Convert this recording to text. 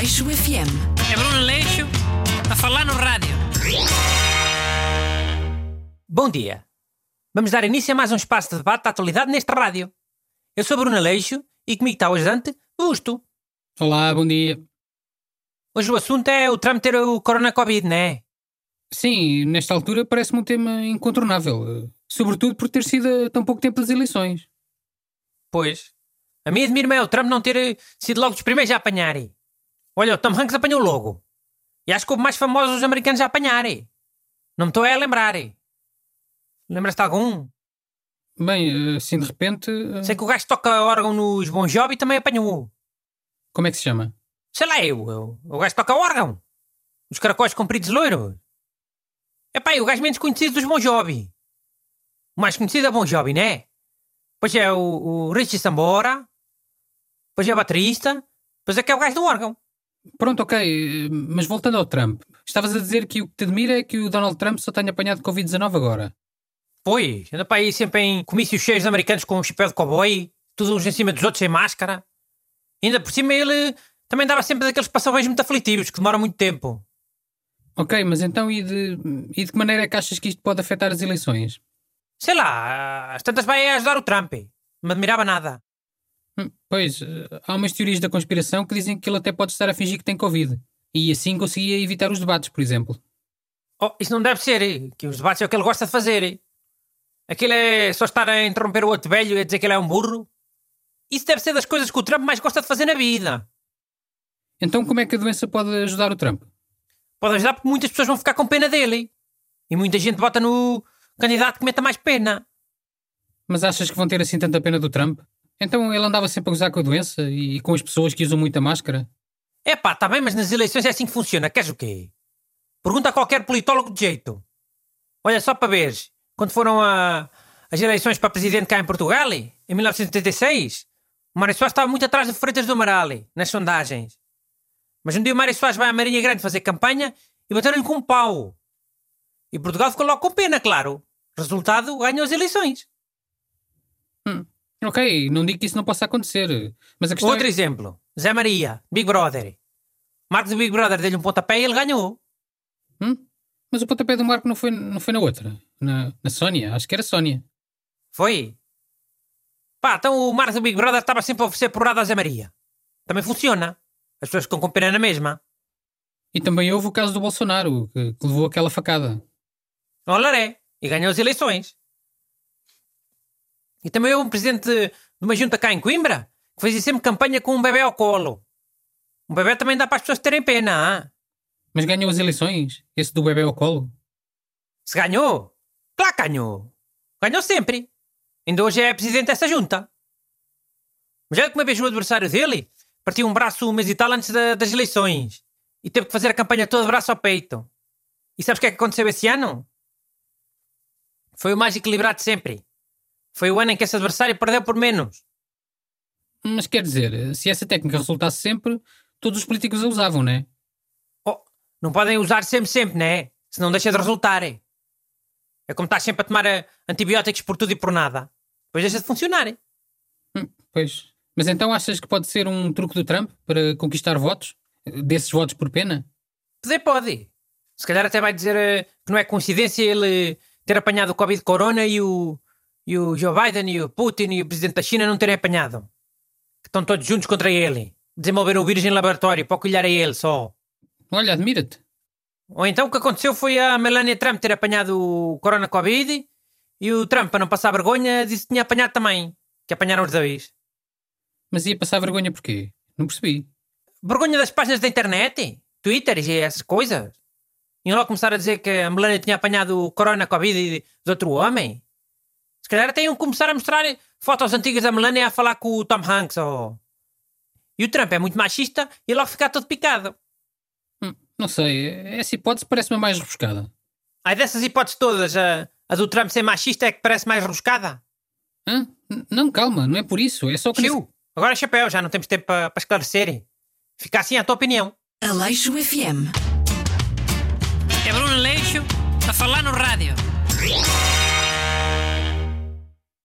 Aleixo FM. É Bruno Leixo a falar no rádio. Bom dia. Vamos dar início a mais um espaço de debate da atualidade neste rádio. Eu sou Bruno Leixo e comigo está o ajudante Busto. Olá, bom dia. Hoje o assunto é o Trump ter o Corona Covid, não é? Sim, nesta altura parece-me um tema incontornável. Sobretudo por ter sido há tão pouco tempo das eleições. Pois. A mim admira-me é o Trump não ter sido logo dos primeiros a apanharem. Olha, o Tom Hanks apanhou logo. E acho que houve mais famosos os americanos a apanharem. Não me estou a lembrar. Lembras-te algum? Bem, eh, assim de repente. eh, Sei que o gajo toca órgão nos Bon Jovi também apanhou. Como é que se chama? Sei lá, eu, eu, o gajo toca órgão. Os caracóis compridos loiros. Epá, e o gajo menos conhecido dos Bon Jovi. O mais conhecido é Bon Jovi, né? Pois é o, o Richie Sambora. Pois é o baterista. Pois é que é o gajo do órgão. Pronto, ok, mas voltando ao Trump. Estavas a dizer que o que te admira é que o Donald Trump só tenha apanhado Covid-19 agora. Pois, anda para aí sempre em comícios cheios de americanos com um chapéu de cowboy, todos uns em cima dos outros sem máscara. Ainda por cima ele também dava sempre daqueles passabéis muito aflitivos que demoram muito tempo. Ok, mas então e de, e de que maneira é que achas que isto pode afetar as eleições? Sei lá, às tantas vai ajudar o Trump. Não me admirava nada. Pois, eh, há umas teorias da conspiração que dizem que ele até pode estar a fingir que tem Covid. E assim conseguia evitar os debates, por exemplo. Oh, isso não deve ser, eh, que os debates é o que ele gosta de fazer. eh. Aquilo é só estar a interromper o outro velho e a dizer que ele é um burro. Isso deve ser das coisas que o Trump mais gosta de fazer na vida. Então como é que a doença pode ajudar o Trump? Pode ajudar porque muitas pessoas vão ficar com pena dele. E muita gente vota no candidato que meta mais pena. Mas achas que vão ter assim tanta pena do Trump? Então ele andava sempre a gozar com a doença e com as pessoas que usam muita máscara? É pá, tá bem, mas nas eleições é assim que funciona. Queres o quê? Pergunta a qualquer politólogo de jeito. Olha, só para veres, quando foram a- as eleições para presidente cá em Portugal, em 1986, o Mário Soares estava muito atrás de Freitas do Amaral, nas sondagens. Mas um dia o Mário Soares vai à Marinha Grande fazer campanha e bateram-lhe com um pau. E Portugal ficou logo com pena, claro. Resultado, ganhou as eleições. Ok, não digo que isso não possa acontecer, mas a questão Outro é... exemplo, Zé Maria, Big Brother. Marcos do Big Brother deu-lhe um pontapé e ele ganhou. Hum? Mas o pontapé do Marco não foi, não foi na outra? Na, na Sónia? Acho que era Sónia. Foi? Pá, então o Marcos do Big Brother estava sempre a oferecer porrada a Zé Maria. Também funciona. As pessoas ficam com pena na mesma. E também houve o caso do Bolsonaro, que, que levou aquela facada. Olaré. E ganhou as eleições. E também houve um presidente de uma junta cá em Coimbra que fazia sempre campanha com um bebê ao colo. Um bebê também dá para as pessoas terem pena. ah? Mas ganhou as eleições? Esse do bebê ao colo? Se ganhou? Claro que ganhou. Ganhou sempre. Ainda hoje é presidente dessa junta. Mas já que uma vez o adversário dele partiu um braço um mês e tal antes da- das eleições e teve que fazer a campanha toda de braço ao peito. E sabes o que é que aconteceu esse ano? Foi o mais equilibrado sempre. Foi o ano em que esse adversário perdeu por menos. Mas quer dizer, se essa técnica resultasse sempre, todos os políticos a usavam, não é? Oh, não podem usar sempre, sempre, né? Senão deixa de resultar. É É como estar sempre a tomar eh, antibióticos por tudo e por nada. Depois deixa de funcionar. é? Hum, Pois. Mas então achas que pode ser um truque do Trump para conquistar votos? Desses votos por pena? Poder pode. Se calhar até vai dizer eh, que não é coincidência ele ter apanhado o Covid Corona e o, e o Joe Biden e o Putin e o Presidente da China não terem apanhado. Que estão todos juntos contra ele. Desenvolveram o vírus em laboratório para colher a ele só. Olha, admira-te. Ou então o que aconteceu foi a Melania Trump ter apanhado o Corona Covid e o Trump, para não passar vergonha, disse que tinha apanhado também. Que apanharam os dois. Mas ia passar vergonha porquê? Não percebi. Vergonha das páginas da internet, Twitter e essas coisas. Iam logo começar a dizer que a Melania tinha apanhado o Corona Covid de outro homem. Se calhar até iam começar a mostrar fotos antigas da Melania a falar com o Tom Hanks. Ou... E o Trump é muito machista e logo ficar todo picado. Hum, Não sei, essa hipótese parece-me a mais rebuscada. Aí dessas hipóteses todas, a, a do Trump ser machista é que parece mais rebuscada. Hã? Não, calma, não é por isso. É só que. Tio, agora chapéu, já não temos tempo para esclarecer. Fica assim a tua opinião. Aleixo FM. É Bruno Leixo a falar no rádio.